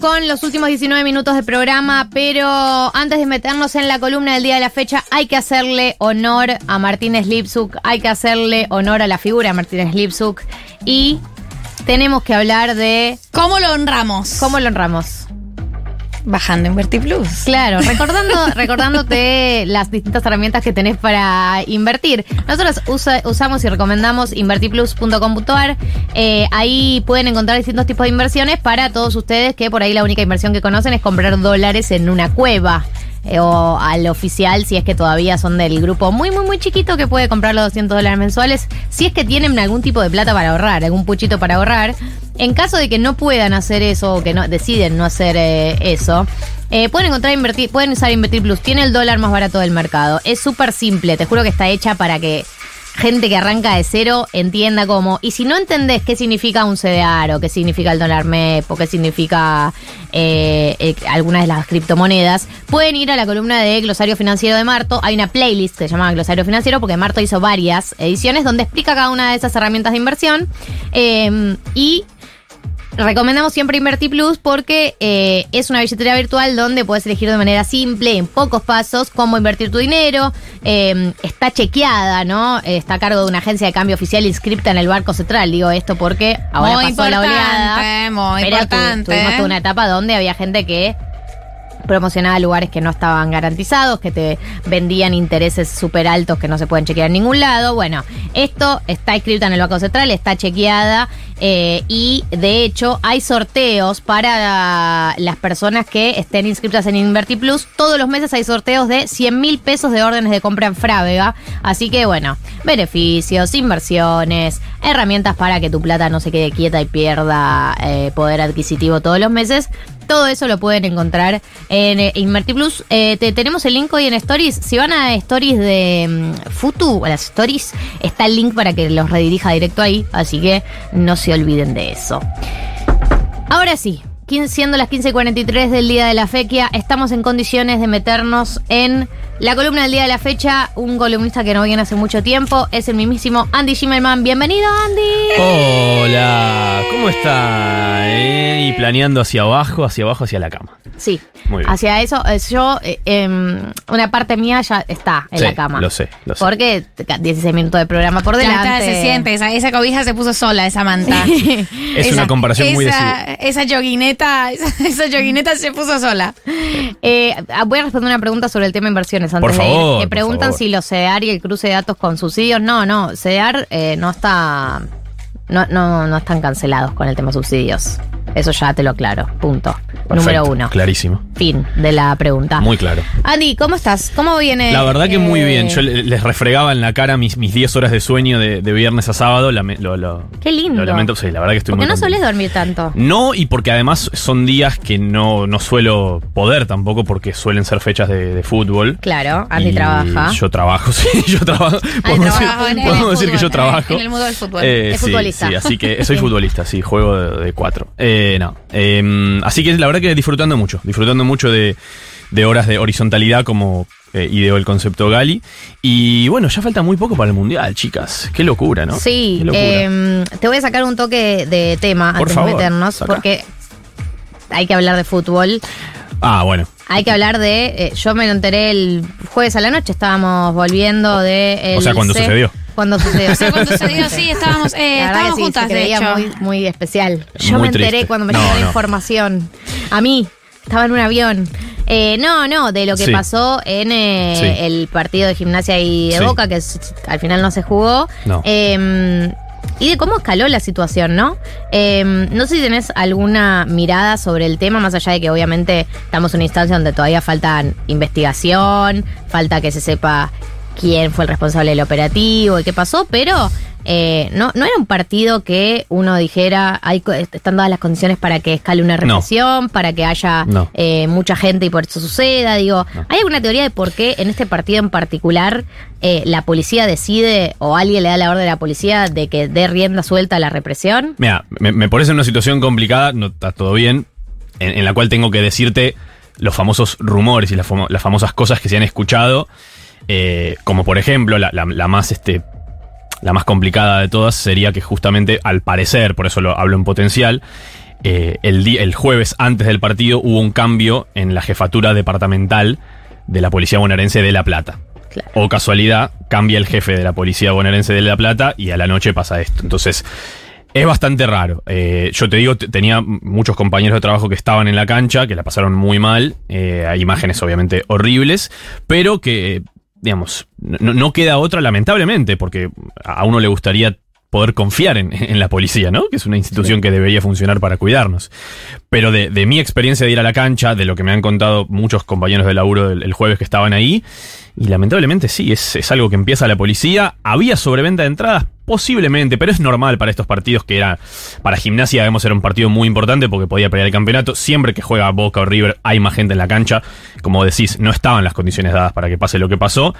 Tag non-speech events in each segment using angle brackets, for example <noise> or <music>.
con los últimos 19 minutos de programa, pero antes de meternos en la columna del día de la fecha, hay que hacerle honor a Martínez Lipsuk, hay que hacerle honor a la figura de Martínez Lipsuk y tenemos que hablar de ¿Cómo lo honramos? cómo lo honramos. Bajando Invertir Plus. Claro, recordando, <laughs> recordándote las distintas herramientas que tenés para invertir. Nosotros usa- usamos y recomendamos invertiplus.com.ar. Eh, ahí pueden encontrar distintos tipos de inversiones para todos ustedes que por ahí la única inversión que conocen es comprar dólares en una cueva. eh, o al oficial, si es que todavía son del grupo muy, muy, muy chiquito que puede comprar los 200 dólares mensuales, si es que tienen algún tipo de plata para ahorrar, algún puchito para ahorrar. En caso de que no puedan hacer eso o que deciden no hacer eh, eso, eh, pueden encontrar pueden usar Invertir Plus. Tiene el dólar más barato del mercado. Es súper simple. Te juro que está hecha para que gente que arranca de cero entienda cómo. Y si no entendés qué significa un CDR o qué significa el dólar MEP o qué significa eh, eh, alguna de las criptomonedas, pueden ir a la columna de Glosario Financiero de Marto. Hay una playlist que se llama Glosario Financiero porque Marto hizo varias ediciones donde explica cada una de esas herramientas de inversión. Y Recomendamos siempre Invertir Plus porque eh, es una billetera virtual donde puedes elegir de manera simple, en pocos pasos, cómo invertir tu dinero. Eh, está chequeada, ¿no? Eh, está a cargo de una agencia de cambio oficial inscripta en el Banco Central. Digo esto porque ahora Muy pasó la oleada. muy pero tu- importante. tuvimos toda una etapa donde había gente que promocionaba lugares que no estaban garantizados, que te vendían intereses súper altos que no se pueden chequear en ningún lado. Bueno, esto está escrito en el Banco Central, está chequeada eh, y de hecho hay sorteos para las personas que estén inscritas en Inverti Plus. Todos los meses hay sorteos de 100 mil pesos de órdenes de compra en Frávega. Así que bueno, beneficios, inversiones, herramientas para que tu plata no se quede quieta y pierda eh, poder adquisitivo todos los meses. Todo eso lo pueden encontrar en eh, Inverti Plus. Eh, te- tenemos el link hoy en Stories. Si van a Stories de mm, Futu, a las Stories, está el link para que los redirija directo ahí. Así que no se olviden de eso. Ahora sí, siendo las 15.43 del día de la fequia, estamos en condiciones de meternos en la columna del día de la fecha. Un columnista que no viene hace mucho tiempo es el mismísimo Andy Schimmelman. Bienvenido, Andy. Hola, ¿cómo está? Eh, y planeando hacia abajo, hacia abajo, hacia la cama. Sí, Muy bien. hacia eso, eh, yo, eh, em, una parte mía ya está en Sí, la cama. lo sé, lo sé. Porque te- 16 minutos de programa por Ya delante. está, se siente, esa, esa cobija se puso sola, esa manta. <laughs> Es una comparación muy esa, esa esa, esa se puso sola. Eh, ah, voy a responder una pregunta sobre el tema inversiones antes Por de ir. favor, Me preguntan favor. si los CEDAR y el cruce de datos con subsidios. No, no, CEDAR eh, no está. No, no, no están cancelados con el tema subsidios. Eso ya te lo aclaro. Punto. Perfecto, Número uno. Clarísimo. Fin de la pregunta. Muy claro. Andy, ¿cómo estás? ¿Cómo viene? La verdad que muy eh, bien. Yo le- les refregaba en la cara mis, mis 10 horas de sueño de, de viernes a sábado. Lo, lo- Qué lindo. Lo lamento, sí, la verdad que estoy Porque muy no contento. solés dormir tanto. No, y porque además son días que no, no suelo poder tampoco porque suelen ser fechas de, de fútbol. Claro, Andy Y trabaja. Yo trabajo, <laughs> sí, yo trabajo. Podemos decir, el podemos decir que yo trabajo. en el mundo del fútbol. Eh, Es sí, futbolista. Sí, así que soy <laughs> futbolista, sí, juego de, de cuatro. Eh, no. eh, así que la verdad que disfrutando mucho, disfrutando mucho de, de horas de horizontalidad como eh, ideó el concepto Gali. Y bueno, ya falta muy poco para el Mundial, chicas. Qué locura, ¿no? Sí, Qué locura. em, te voy a sacar un toque de tema Por antes favor, de meternos, saca. porque hay que hablar de fútbol. ah, bueno. Hay que hablar de. eh, yo me lo enteré el jueves a la noche, estábamos volviendo de. el O sea, cuando C- sucedió. Cuando <laughs> sucedió. O sea, cuando sucedió, sí, estábamos, eh, estábamos sí, juntas, de creía hecho. muy, muy especial. Yo Muy me enteré triste. cuando me No, llegó la no. información. A mí, estaba en un avión. Eh, no, no, de lo que Sí. pasó en eh, Sí. el partido de gimnasia y de Sí. Boca, que al final no se jugó. No. Eh, y de cómo escaló la situación, ¿no? Eh, no sé si tenés alguna mirada sobre el tema, más allá de que obviamente estamos en una instancia donde todavía falta investigación, falta que se sepa quién fue el responsable del operativo y qué pasó, pero eh, no, no era un partido que uno dijera, hay, están dadas las condiciones para que escale una No. represión, para que haya No. eh, mucha gente y por eso suceda. Digo, No. ¿hay alguna teoría de por qué en este partido en particular eh, la policía decide o alguien le da la orden a la policía de que dé rienda suelta a la represión? Mira, me, me pones en una situación complicada, no está todo bien, en, en la cual tengo que decirte los famosos rumores y las famosas cosas que se han escuchado, eh, como por ejemplo, la, la- la más este. La más complicada de todas sería que justamente, al parecer, por eso lo hablo en potencial, eh, el, el jueves antes del partido hubo un cambio en la jefatura departamental de la Policía Bonaerense de La Plata. Claro. O casualidad, cambia el jefe de la Policía Bonaerense de La Plata y a la noche pasa esto. Entonces, es bastante raro. Eh, yo te digo, tenía muchos compañeros de trabajo que estaban en la cancha, que la pasaron muy mal. Eh, hay imágenes obviamente horribles, pero que, digamos, no, no queda otra lamentablemente, porque a uno le gustaría poder confiar en, en la policía, ¿no? Que es una institución que debería funcionar para cuidarnos. Pero de, de mi experiencia de ir a la cancha, de lo que me han contado muchos compañeros de laburo el, el jueves que estaban ahí, y lamentablemente sí, es, es algo que empieza la policía. Había sobreventa de entradas, posiblemente, pero es normal para estos partidos que era. Para gimnasia, debemos era un partido muy importante porque podía pelear el campeonato. Siempre que juega Boca o River, hay más gente en la cancha. Como decís, no estaban las condiciones dadas para que pase lo que pasó.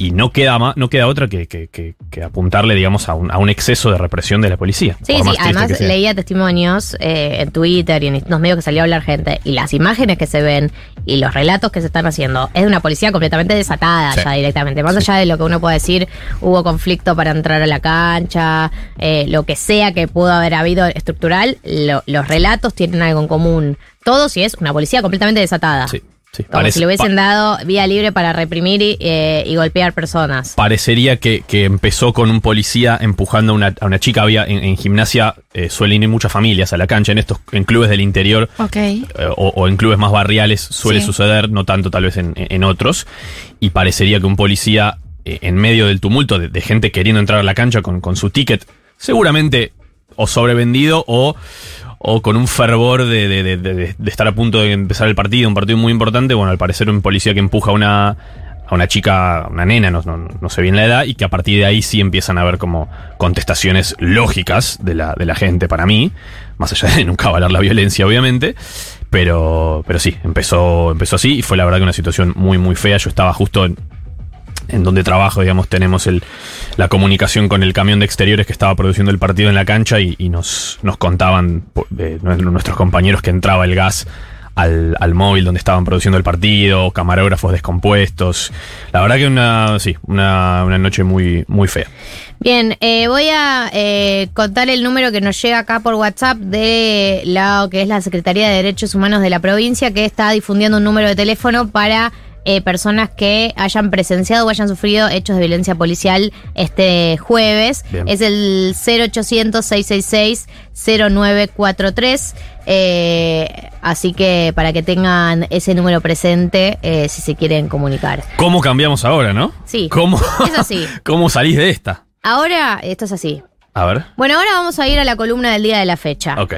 Y no queda, ma- no queda otra que, que- que- que apuntarle, digamos, a un, a un exceso de represión de la policía. Sí, sí, más además leía testimonios eh, en Twitter y en los medios que salió a hablar gente, y las imágenes que se ven y los relatos que se están haciendo, es de una policía completamente desatada Sí. ya directamente. Más allá de lo que uno puede decir, hubo conflicto para entrar a la cancha, eh, lo que sea que pudo haber habido estructural, lo- los relatos tienen algo en común. Todos y es una policía completamente desatada. Sí, sí. Como Parece- si le hubiesen dado vía libre para reprimir y, eh, y golpear personas. Parecería que, que empezó con un policía empujando a una, a una chica. Había en, en gimnasia eh, suelen ir muchas familias a la cancha en estos en clubes del interior Ok. eh, o, o en clubes más barriales suele Sí. suceder, no tanto tal vez en, en otros. Y parecería que un policía eh, en medio del tumulto de, de gente queriendo entrar a la cancha con, con su ticket, seguramente o sobrevendido o, o con un fervor de, de- de- estar a punto de empezar el partido, un partido muy importante. Bueno, al parecer un policía que empuja a una, a una chica, una nena, no, no- no sé bien la edad, y que a partir de ahí sí empiezan a haber como contestaciones lógicas de la, de la gente para mí, más allá de nunca avalar la violencia, obviamente. Pero, pero sí, empezó, empezó así y fue la verdad que una situación muy, muy fea. Yo estaba justo en, en donde trabajo, digamos, tenemos la comunicación con el camión de exteriores que estaba produciendo el partido en la cancha y, nos, nos contaban nuestros compañeros que entraba el gas al, al móvil donde estaban produciendo el partido, camarógrafos descompuestos. La verdad que una, sí, una, una noche muy, muy fea. Bien, eh, voy a eh, contar el número que nos llega acá por WhatsApp de lo que es la Secretaría de Derechos Humanos de la provincia, que está difundiendo un número de teléfono para eh, personas que hayan presenciado o hayan sufrido hechos de violencia policial este jueves. Bien. Es el 0800-666-0943. Eh, así que para que tengan ese número presente eh, si se quieren comunicar. ¿Cómo cambiamos ahora, no? Sí, ¿Cómo, es así. <laughs> ¿Cómo salís de esta? Ahora, esto es así. A ver. Bueno, ahora vamos a ir a la columna del día de la fecha. Ok.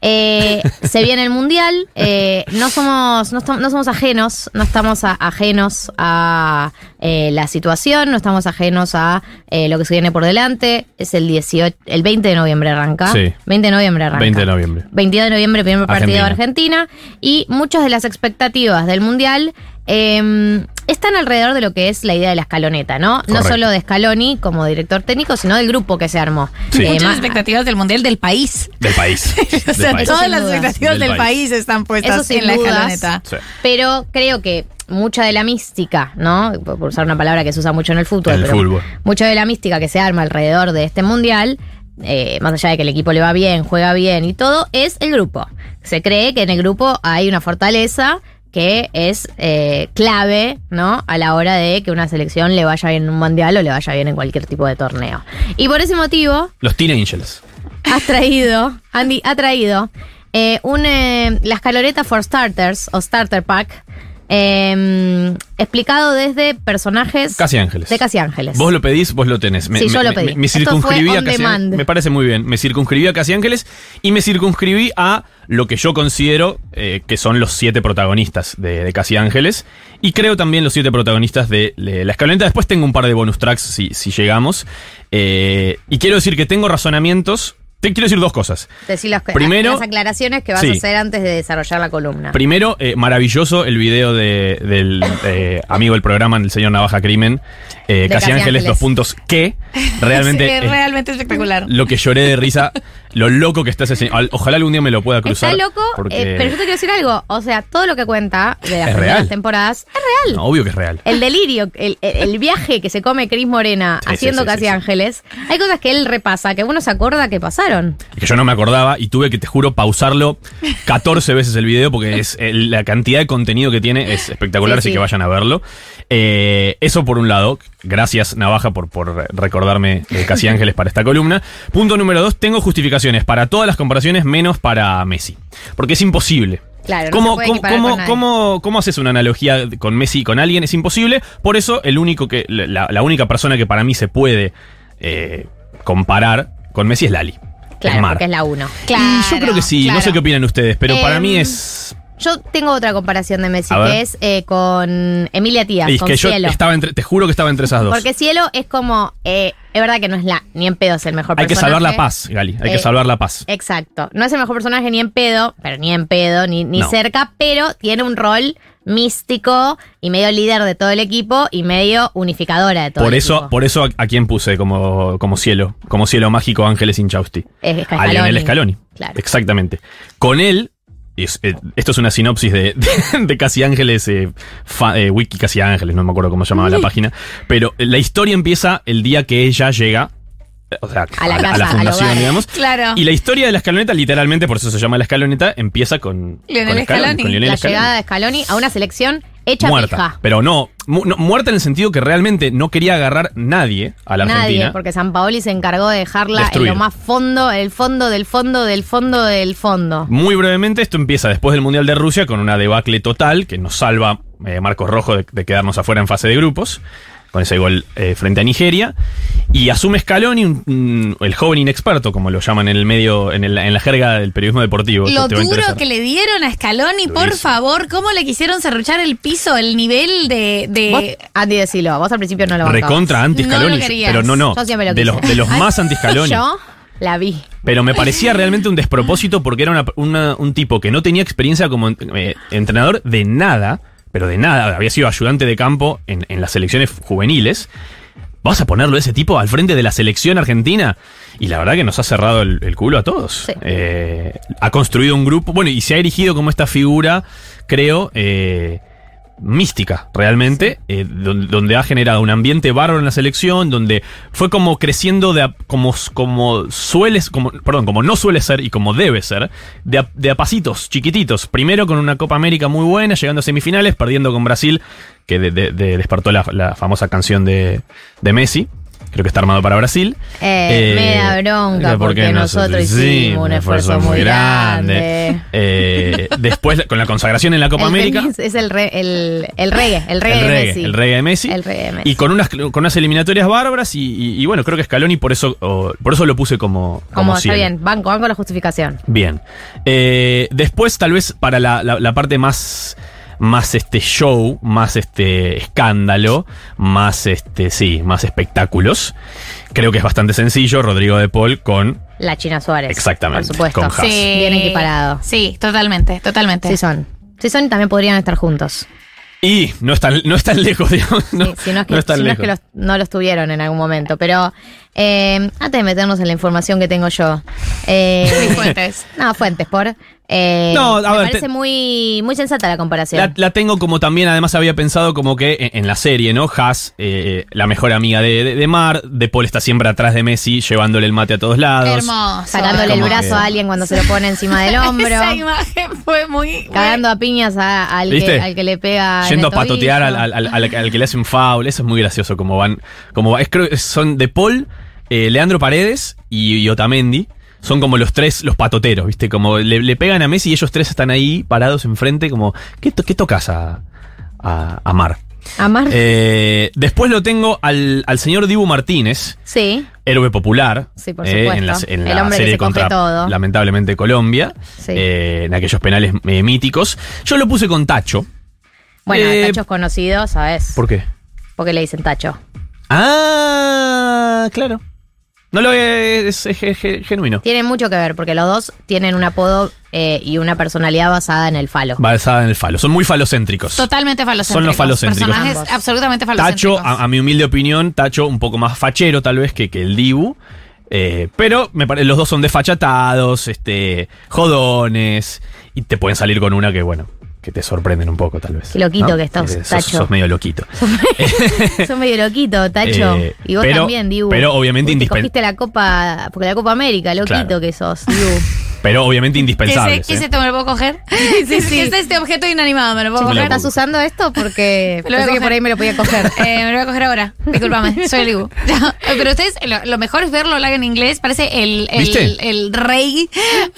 Eh, <laughs> se viene el mundial. eh, no somos, no, no somos ajenos, no estamos a- ajenos a eh, la situación, no estamos ajenos a eh, lo que se viene por delante. Es el 18, el 20 de noviembre arranca. Sí. 20 de noviembre arranca. 20 de noviembre. 22 de noviembre, primer partido de Argentina. Argentina. Y muchas de las expectativas del Mundial eh, están alrededor de lo que es la idea de la escaloneta, ¿no? No solo de Scaloni como director técnico, sino del grupo que se armó. Sí. Eh, Muchas expectativas del Mundial del país. Del país. <laughs> O Del sea, país. todas las dudas. expectativas Del del, país. país. están Eso puestas sin en la dudas. escaloneta. Sí. Pero creo que mucha de la mística, ¿no? Por por usar una palabra que se usa mucho en el fútbol, En el pero fútbol. mucha de la mística que se arma alrededor de este mundial, eh, más allá de que el equipo le va bien, juega bien y todo, es el grupo. Se cree que en el grupo hay una fortaleza que es eh, clave, ¿no? A la hora de que una selección le vaya bien en un mundial o le vaya bien en cualquier tipo de torneo. Y por ese motivo, Los Teen Angels. has traído, Andy, ha traído eh, un, eh, la escaloreta for starters o starter pack eh, explicado desde personajes Casi Ángeles. de Casi Ángeles. Vos lo pedís, vos lo tenés. Sí, yo lo pedí. Me, me circunscribí a Casi. Ángeles. Me parece muy bien. Me circunscribí a Casi Ángeles y me circunscribí a lo que yo considero eh, que son los siete protagonistas de, de Casi Ángeles. Y creo también los siete protagonistas de, de La Escaloneta. Después tengo un par de bonus tracks si, si llegamos. Eh, y quiero decir que tengo razonamientos. Te quiero decir dos cosas. Decir las, Primero- las aclaraciones que vas Sí. a hacer antes de desarrollar la columna. Primero, eh, maravilloso el video de- del eh, amigo del programa, el señor Navaja Crimen, eh, Casi Ángeles, Ángeles. dos puntos que realmente <laughs> es es realmente espectacular. lo que lloré de risa, lo loco que está ese señor. Al- Ojalá algún día me lo pueda cruzar. Está loco, porque- eh, pero yo te quiero decir algo. O sea, todo lo que cuenta de las primeras temporadas es real. No, obvio que es real. El delirio, el, viaje que se come Cris Morena Sí, haciendo sí, Casi sí. Ángeles, hay cosas que él repasa, que uno se acuerda que pasaron. que yo no me acordaba y tuve que, te juro, pausarlo 14 veces el video porque es el- la cantidad de contenido que tiene es espectacular, Sí, así sí. que vayan a verlo. Eh, eso por un lado, gracias Navaja por, por recordarme eh, Casi Ángeles para esta columna. Punto número dos, tengo justificaciones para todas las comparaciones menos para Messi, porque es imposible. Claro, no ¿Cómo, se puede cómo, con cómo- cómo haces una analogía con Messi y con alguien? Es imposible. Por eso, el único que, la, la única persona que para mí se puede eh, comparar con Messi es Lali. Claro, es Mar. es la uno. Y yo creo que sí, no claro. sé qué opinan ustedes, pero para Em, mí es. Yo tengo otra comparación de Messi, A que es eh, con Emilia Tías, Es con que yo Cielo. estaba entre. Te juro que estaba entre esas dos. Porque Cielo es como, eh, es verdad que no es la, ni en pedo es el mejor Hay que personaje. salvar la paz, Gali. Hay que Eh, salvar la paz. Exacto. No es el mejor personaje ni en pedo, pero ni en pedo, ni, ni No. cerca, pero tiene un rol místico y medio líder de todo el equipo y medio unificadora de todo Por el eso, equipo. por eso a, a quién puse como, como cielo, como cielo mágico Ángeles Inchausti. Es A Scaloni. Lionel Scaloni. Claro. Exactamente. Con él, es- eh, esto es una sinopsis de, <laughs> de, de Casi Ángeles, eh, fa- eh, Wiki Casi Ángeles, no me acuerdo cómo se llamaba la página, pero la historia empieza el día que ella llega, eh, o sea, A la casa, fundación, digamos. Claro. Y la historia de la escaloneta, literalmente, por eso se llama la escaloneta, empieza con, Lionel con Scaloni. con Lionel La Scaloni. llegada de Scaloni a una selección hecha muerta. pija. Pero no, mu- no, muerta en el sentido que realmente no quería agarrar nadie a la Nadie, Argentina. porque San Paoli se encargó de dejarla Destruir. en lo más fondo, el fondo del fondo del fondo del fondo. Muy brevemente, esto empieza después del Mundial de Rusia con una debacle total que nos salva eh, Marcos Rojo de, de quedarnos afuera en fase de grupos, con ese gol eh, frente a Nigeria. Y asume Scaloni, un- un- el joven inexperto, como lo llaman en el medio, en, el- en la jerga del periodismo deportivo. Lo duro que le dieron a Scaloni, por favor, ¿cómo le quisieron serruchar el piso, el nivel de... de- Vos, Andy, decilo, vos al principio no lo bancabas. Recontra anti No pero no, no. Yo siempre lo de, los, de los Ay, más anti Scaloni. Yo la vi. Pero me parecía realmente un despropósito porque era una- una- un tipo que no tenía experiencia como eh, entrenador de nada, pero de nada. Había sido ayudante de campo en, en las selecciones juveniles. ¿Vas a ponerlo ese tipo al frente de la selección argentina? Y la verdad que nos ha cerrado el, el culo a todos. Sí. Eh, ha construido un grupo, bueno, y se ha erigido como esta figura, creo, eh, mística, realmente, eh, donde, donde ha generado un ambiente bárbaro en la selección, donde fue como creciendo de a- como, como sueles, como, perdón, como no suele ser y como debe ser, de a, de a pasitos, chiquititos. Primero con una Copa América muy buena, llegando a semifinales, perdiendo con Brasil, que de- de- de- despertó la, la famosa canción de, de Messi. Creo que está armado para Brasil. Eh, me da bronca porque nosotros hicimos un esfuerzo muy grande. Eh, después, con la consagración en la Copa El América. Es el, re- el, el reggae, el reggae el de reggae, Messi. el reggae de Messi. El reggae de Messi. Y con unas, con unas eliminatorias bárbaras y, y- y bueno, creo que Scaloni por eso, por eso lo puse como, como, Como está bien, banco, banco la justificación. Bien. Eh, después, tal vez para la, la- la parte más. Más este show, más este escándalo, más este, sí, más espectáculos. Creo que es bastante sencillo. Rodrigo de Paul con. La China Suárez. Exactamente, Por supuesto. con Haas. Bien equiparado. Sí, totalmente, totalmente. Sí son. Sí son y también podrían estar juntos. Y no es tan, no es tan lejos, <laughs> digamos. No, Sí, si no es que, no si no es que los- no los tuvieron en algún momento. Pero eh, antes de meternos en la información que tengo yo. Eh, <laughs> fuentes. No, fuentes, por. Eh, No, a me ver, parece te- muy, muy sensata la comparación. La, la tengo como también, además había pensado como que en, en la serie, ¿no? Haas, eh, la mejor amiga de, de, de Mar, De Paul está siempre atrás de Messi, llevándole el mate a todos lados. Hermoso. Sacándole el brazo que- a alguien cuando se lo pone encima del <laughs> hombro. Esa imagen fue muy... cagando a piñas a- al, que, al que le pega. en Yendo a patotear al, al- al- al- al que le hace un foul. Eso es muy gracioso como van. Como va- es, creo que son De Paul, eh, Leandro Paredes y, y Otamendi. Son como los tres, los patoteros, ¿viste? Como le, le pegan a Messi y ellos tres están ahí parados enfrente, como, ¿qué, to- qué tocas a, a, a Mar? Amar. Eh, después lo tengo al, al señor Dibu Martínez, sí. héroe popular. Sí, por eh, en la, en serie se contra, todo. lamentablemente, Colombia. Sí. eh, en aquellos penales eh, míticos. Yo lo puse con Tacho. Bueno, Eh, Tacho es conocido, ¿sabes? ¿Por qué? Porque le dicen Tacho. Ah, claro. No lo es, es- es- es genuino. Tiene mucho que ver, porque los dos tienen un apodo eh, y una personalidad basada en el falo. Basada en el falo. Son muy falocéntricos. Totalmente falocéntricos. Son los falocéntricos. Personajes Ambos. absolutamente Tacho, falocéntricos. a, a mi humilde opinión, Tacho un poco más fachero tal vez que, que el Dibu. Eh, pero me pare- los dos son desfachatados, este, jodones, y te pueden salir con una que, bueno, que te sorprenden un poco tal vez. Qué loquito ¿no? que estás, Eh, sos- Tacho. Sos medio loquito. <laughs> Son <laughs> medio loquito, Tacho. Eh, y vos pero- también, Dibu. pero obviamente Uy, te indispen- cogiste la copa, porque la Copa América, loquito Claro. que sos, Dibu. <laughs> Pero obviamente ¿Qué es, indispensables. qué <laughs> <laughs> es ¿eh? esto? ¿Me lo puedo coger? sí, ¿Qué sí. es este objeto inanimado? ¿Me lo puedo coger? lo ¿Estás usando esto? Porque <laughs> lo pensé que por ahí me lo podía coger. Eh, me lo voy a coger ahora. Disculpame, soy el Dibu. Pero ustedes, lo, lo mejor es verlo hablar en inglés. Parece el, el, el rey.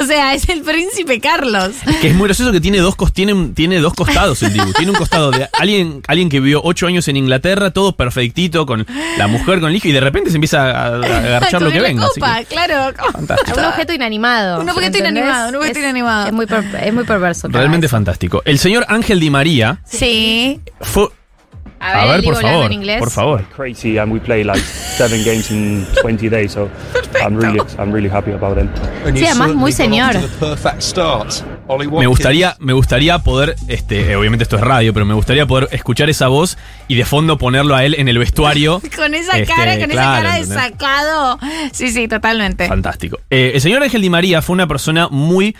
O sea, es el príncipe Carlos. Que es muy gracioso que tiene dos, tiene, tiene dos costados el Dibu. Tiene un costado de alguien, alguien que vivió ocho años en Inglaterra, todo perfectito, con la mujer, con el hijo, y de repente se empieza a, a agarchar lo que venga. así copa, que- claro. fantástico. un objeto inanimado. Un objeto inanimado, un objeto Es- inanimado. Es muy, per- es muy perverso. Realmente fantástico. El señor Ángel Di María Sí. fue. A ver, por favor. en inglés. Por favor. crazy and we play like seven games in 20 days so I'm really I'm really happy about them. Sí, además muy señor. Me gustaría, me gustaría poder, este, obviamente esto es radio, pero me gustaría poder escuchar esa voz y de fondo ponerlo a él en el vestuario. <laughs> Con esa Este, cara, con claro, esa cara de sacado. Sí, sí, totalmente. Fantástico. Eh, el señor Ángel Di María fue una persona muy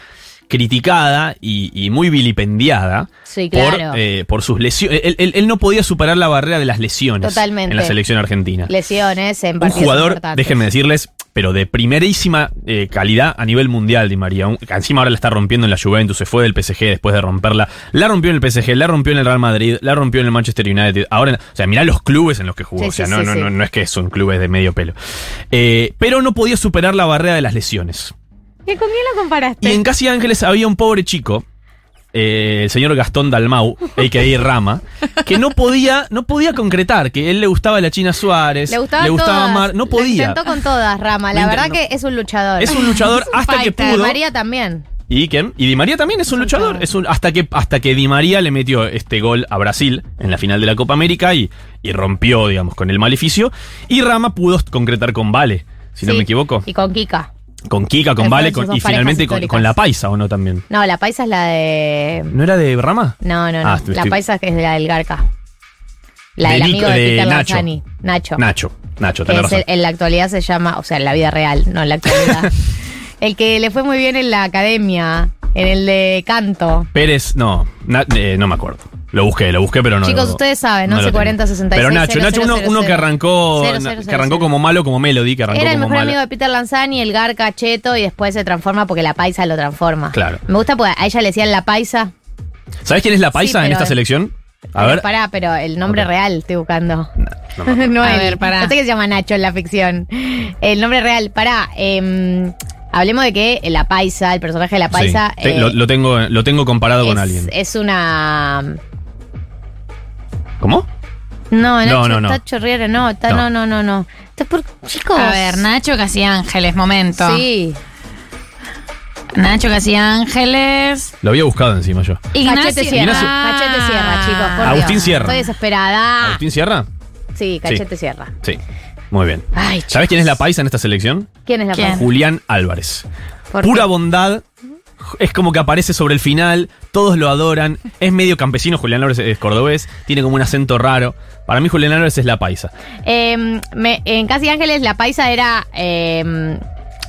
criticada y, y muy vilipendiada Sí, por, claro. eh, por sus lesiones. Él, él- él no podía superar la barrera de las lesiones Totalmente. en la selección argentina. Lesiones en Un jugador, déjenme decirles, pero de primerísima eh, calidad a nivel mundial, Di María. Un- encima ahora la está rompiendo en la Juventus, se fue del PSG después de romperla. La rompió en el PSG, la rompió en el Real Madrid, la rompió en el Manchester United. Ahora, o sea, mirá los clubes en los que jugó. Sí, o sea, sí, no, no, no, no es que son clubes de medio pelo. Eh, pero no podía superar la barrera de las lesiones. ¿Y ¿Con quién lo Y comparaste? en Casi Ángeles había un pobre chico, eh, el señor Gastón Dalmau, <laughs> a.k.a. Rama, que no podía, no podía concretar, que él le gustaba la China Suárez, Le gustaba, todas. Mar, no podía. intentó con todas, Rama. La verdad que es un luchador. Es un luchador <laughs> hasta que pudo. María también. ¿Y quién? Y Di María también es un luchador. Es un, hasta, que, hasta que Di María le metió este gol a Brasil en la final de la Copa América y, y rompió, digamos, con el maleficio. Y Rama pudo concretar con Vale, si no me equivoco. Y con Kika. Con Kika, con Vale con- y finalmente con, con la Paisa, ¿o no también? No, la paisa es la de. ¿No era de Rama? No, no, no. Ah, la estoy- paisa es la del Garca. La De del amigo de, de Peter Nacho. Lanzani. Nacho. Nacho, Nacho, tenés razón. el- en la actualidad se llama, o sea, en la vida real, no en la actualidad. <laughs> el que le fue muy bien en la academia, en el de canto. Pérez, no, na- eh, no me acuerdo. Lo busqué, lo busqué, pero no. Chicos, lo- ustedes saben, ¿no? lo 1140 tengo. 66 Pero Nacho, 000, Nacho, uno, uno que 000. arrancó, 000. que arrancó como malo, como Melody, que arrancó Era el como mejor malo. amigo de Peter Lanzani, el Garca Cheto, y después se transforma porque la paisa lo transforma. Claro. Me gusta porque a ella le decían la paisa. ¿Sabes quién es la paisa Sí, en esta selección? A Pero ver. Pará, pero el nombre real estoy buscando. No, no <laughs> no A ver, pará. No sé qué se llama Nacho en la ficción. El nombre real, pará. em, hablemos de que la paisa, el personaje de la paisa. Sí, eh, lo, lo tengo, lo tengo comparado con alguien. es una. ¿Cómo? No, Nacho, no, no. está chorriera, no, está, No. no, no, no, no. Está por- chicos. A ver, Nacho Casi Ángeles, momento. Sí. Nacho Casi Ángeles. Lo había buscado encima yo. Cachete Sierra. Ignacio. Cachete Sierra, chicos. por Agustín Dios. Sierra. Estoy desesperada. ¿Agustín Sierra? Sí, Cachete Sierra. Sí. Muy bien. Ay, ¿Sabes quién es la paisa en esta selección? ¿Quién es la ¿Quién? paisa? Julián Álvarez. ¿Por Pura qué? bondad. Es como que aparece sobre el final, todos lo adoran. Es medio campesino, Julián Álvarez es cordobés, tiene como un acento raro. Para mí Julián Álvarez es la paisa. Eh, me- en Casi Ángeles, la paisa era eh,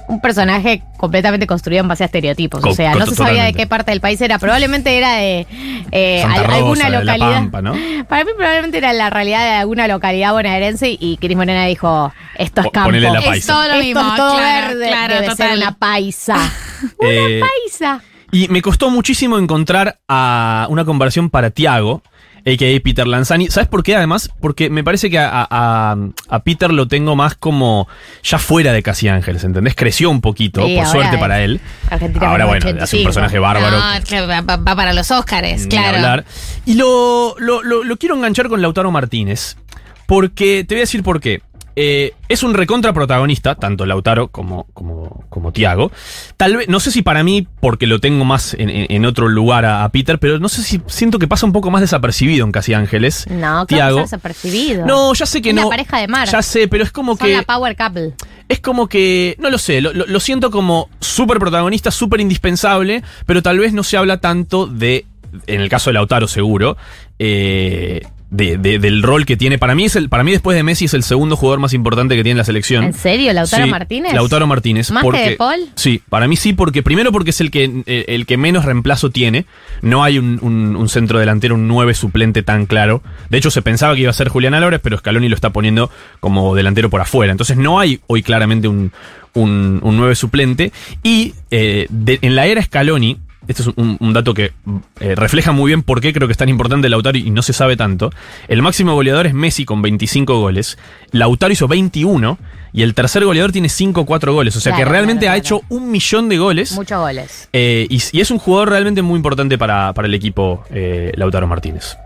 un personaje completamente construido en base a estereotipos. Co- o sea, no se sabía de qué parte del país era. Probablemente era de eh, Rosa, alguna de La localidad. Pampa, ¿no? Para mí, probablemente era la realidad de alguna localidad bonaerense. Y Cris Morena dijo: Esto es Po- campo. la Es todo lo Esto mismo. es todo claro, verde. claro, Debe total. ser una paisa. <laughs> Eh, paisa. Y me costó muchísimo encontrar a una conversión para Tiago, a.k.a. Peter Lanzani. ¿Sabes por qué además? Porque me parece que a, a- a Peter lo tengo más como ya fuera de Casi Ángeles, ¿entendés? Creció un poquito, Sí, por ahora suerte para él. Argentina ahora, bueno, 85. hace un personaje bárbaro. No, va, para los Óscares, claro. hablar. Y lo, lo, lo- lo quiero enganchar con Lautaro Martínez. Porque, te voy a decir por qué. Eh, es un recontra protagonista, tanto Lautaro como, como, como Tiago. Tal vez, no sé si para mí, porque lo tengo más en, otro lugar a, a Peter, pero no sé si siento que pasa un poco más desapercibido en Casi Ángeles. No, Tiago. desapercibido. No, ya sé que Una no. pareja de mar. Ya sé, pero es como Son que. la power couple. Es como que, no lo sé, lo, lo- lo siento como súper protagonista, súper indispensable, pero tal vez no se habla tanto de, en el caso de Lautaro seguro, eh, de- de- del rol que tiene. Para mí, es el, para mí después de Messi es el segundo jugador más importante que tiene la selección. ¿En serio? ¿Lautaro Sí, Martínez? Lautaro Martínez. ¿Más que porque, De Paul? Sí, para mí sí, porque primero porque es el que, eh, el que menos reemplazo tiene. No hay un, un- un centro delantero, un 9 suplente tan claro. De hecho, se pensaba que iba a ser Julián Álvarez, pero Scaloni lo está poniendo como delantero por afuera. Entonces no hay hoy claramente un, un, un 9 suplente. Y eh, de- en la era Scaloni, este es un, un dato que eh, refleja muy bien por qué creo que es tan importante Lautaro y no se sabe tanto. El máximo goleador es Messi con 25 goles. Lautaro hizo 21 y el tercer goleador tiene 5 o 4 goles. O sea Claro, que realmente claro, ha hecho un millón de goles. Muchos goles. Eh, y, y es un jugador realmente muy importante para, para el equipo eh, Lautaro Martínez.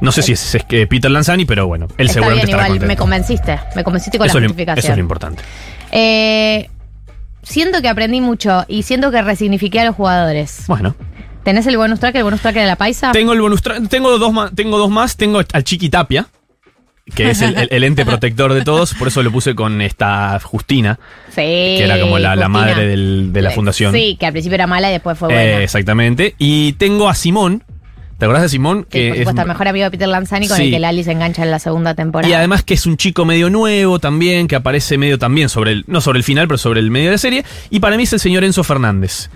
No sé si es, es que Peter Lanzani, pero bueno, él Está seguramente bien, estará igual, me contento. convenciste. Me convenciste con eso, la lo, eso justificación. es lo importante. Eh, siento que aprendí mucho y siento que resignifiqué a los jugadores. Bueno. ¿Tenés el bonus track, el bonus track de la paisa? Tengo el bonus tra- tengo dos más, tengo dos más, tengo al Chiqui Tapia, que es el, el- el ente protector de todos, por eso lo puse con esta Justina, sí. que era como la, madre del- de la Eh, fundación. Sí, que al principio era mala y después fue Eh, buena. exactamente. Y tengo a Simón, ¿te acordás de Simón? Sí, por supuesto, el mejor amigo de Peter Lanzani con Sí. el que Lali se engancha en la segunda temporada. Y además que es un chico medio nuevo también, que aparece medio también sobre el, no sobre el final, pero sobre el medio de la serie. Y para mí es el señor Enzo Fernández.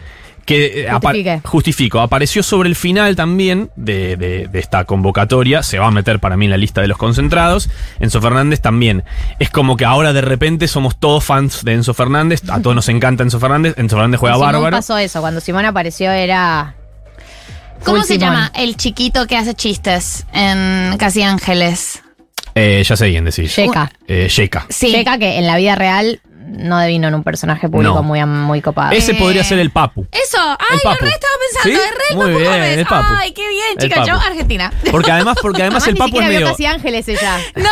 Que eh, apa- justifico, apareció sobre el final también de, de- de esta convocatoria, se va a meter para mí en la lista de los concentrados. Enzo Fernández también. Es como que ahora de repente somos todos fans de Enzo Fernández, a todos nos encanta Enzo Fernández, Enzo Fernández juega Simón bárbaro. pasó eso, cuando Simón apareció era... ¿Cómo se Simón. llama el chiquito que hace chistes en Casi Ángeles? Eh, ya sé bien decir. Sheka. Eh, Sheka. Sí. Sheka que en la vida real no devino en un personaje público No. muy, muy copado. Ese podría ser el Papu. Eso, ay, Papu. lo re estaba pensando, ¿Sí? es re el Muy Papu bien, Gómez. el Papu. Ay, qué bien, El chicas, yo Papu. Argentina. Porque además, porque además Además, el ni Papu es siquiera vio medio. casi ángeles ella. <laughs> No,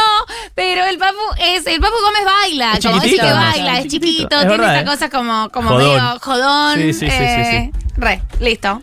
pero el Papu es, el Papu Gómez baila, Es como dice chiquitito, que además. baila, es chiquito, es tiene verdad, esa ¿eh? cosa como, como Jodón. medio jodón. Sí, sí, sí, eh, Re, listo.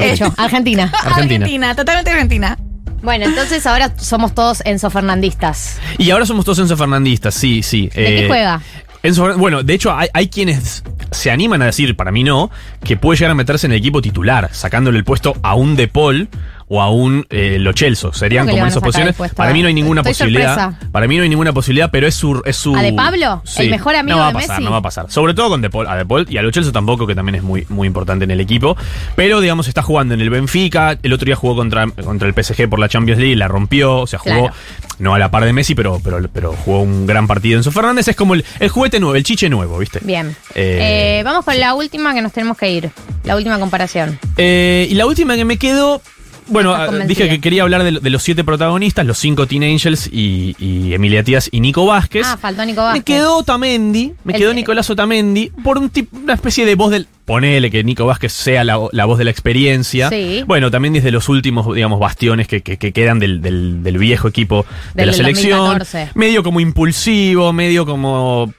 Hecho, Argentina. Argentina. totalmente Argentina. Bueno, entonces ahora somos todos Enzo Fernandistas. Y ahora somos todos Enzo Fernandistas, sí, sí. ¿De qué juega? Enzo Fernan- bueno, de hecho hay, hay quienes se animan a decir, para mí no, que puede llegar a meterse en el equipo titular, sacándole el puesto a un De Paul o a un eh, Lo Celso. Serían ¿Cómo que le como esas posiciones. puesto? Para mí no hay ninguna Estoy posibilidad. sorpresa. Para mí no hay ninguna posibilidad, pero es su. Es su ¿A De Pablo? ¿El mejor amigo no va a pasar, Messi? No va a pasar. Sobre todo con De Paul, a De Paul y a Lo Celso tampoco, que también es muy, muy importante en el equipo. Pero, digamos, está jugando en el Benfica. El otro día jugó contra, contra el PSG por la Champions League y la rompió. O sea, jugó Claro. no a la par de Messi, pero, pero, pero jugó un gran partido. Enzo Fernández es como el, el juguete nuevo, el chiche nuevo, ¿viste? Bien. Eh, Eh, vamos con la última que nos tenemos que ir. La última comparación. Eh, y la última que me quedo. Bueno, ah, dije que quería hablar de, de los siete protagonistas, los cinco Teen Angels y, y Emilia Tías y Nico Vázquez. Ah, faltó Nico Vázquez. Me quedó Otamendi, me El- quedó Nicolás Otamendi, por un tip- una especie de voz del. Ponele que Nico Vázquez sea la, la voz de la experiencia. Sí. Bueno, también desde los últimos, digamos, bastiones que, que- que quedan del, del- del viejo equipo de Del la selección. 2014. Medio como impulsivo, medio como.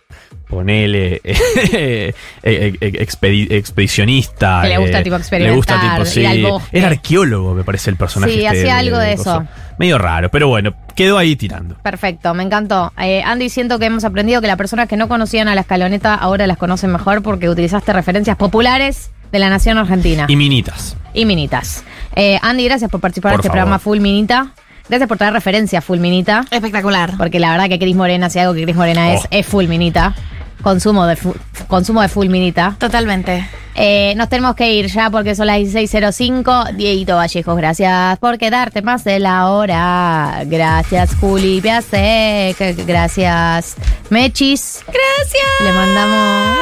Ponele. <laughs> eh, eh, eh, expedi- expedicionista. Que le gusta, eh, tipo, Le gusta experimentar, tipo, sí. ir al bosque. Era arqueólogo, me parece el personaje. Sí, este hacía algo de eso. Medio raro, pero bueno, quedó ahí tirando. Perfecto, me encantó. Eh, Andy, siento que hemos aprendido que las personas que no conocían a la escaloneta ahora las conocen mejor porque utilizaste referencias populares de la nación argentina. Y minitas. y minitas. Eh, Andy, gracias por participar Por de este favor. programa Full Minita. Gracias por traer referencia a Full Minita. Espectacular. Porque la verdad que Cris Morena, si algo que Cris Morena es, Oh. es Full Minita. Consumo de, consumo de Full Minita. Totalmente. Eh, nos tenemos que ir ya porque son las 16.05. Dieguito Vallejos, gracias por quedarte más de la hora. Gracias, Juli Piasek. Gracias, Mechis. Gracias. Le mandamos.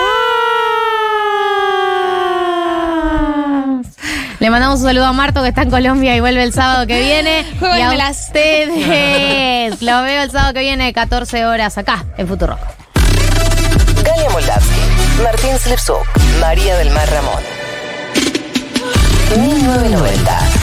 Le mandamos un saludo a Marto que está en Colombia y vuelve el sábado que viene. <laughs> y a ustedes. Lo veo el sábado que viene, 14 horas acá en Futuro. Galia Moldavsky, Martín Slipsuk, María del Mar Ramón. 1990.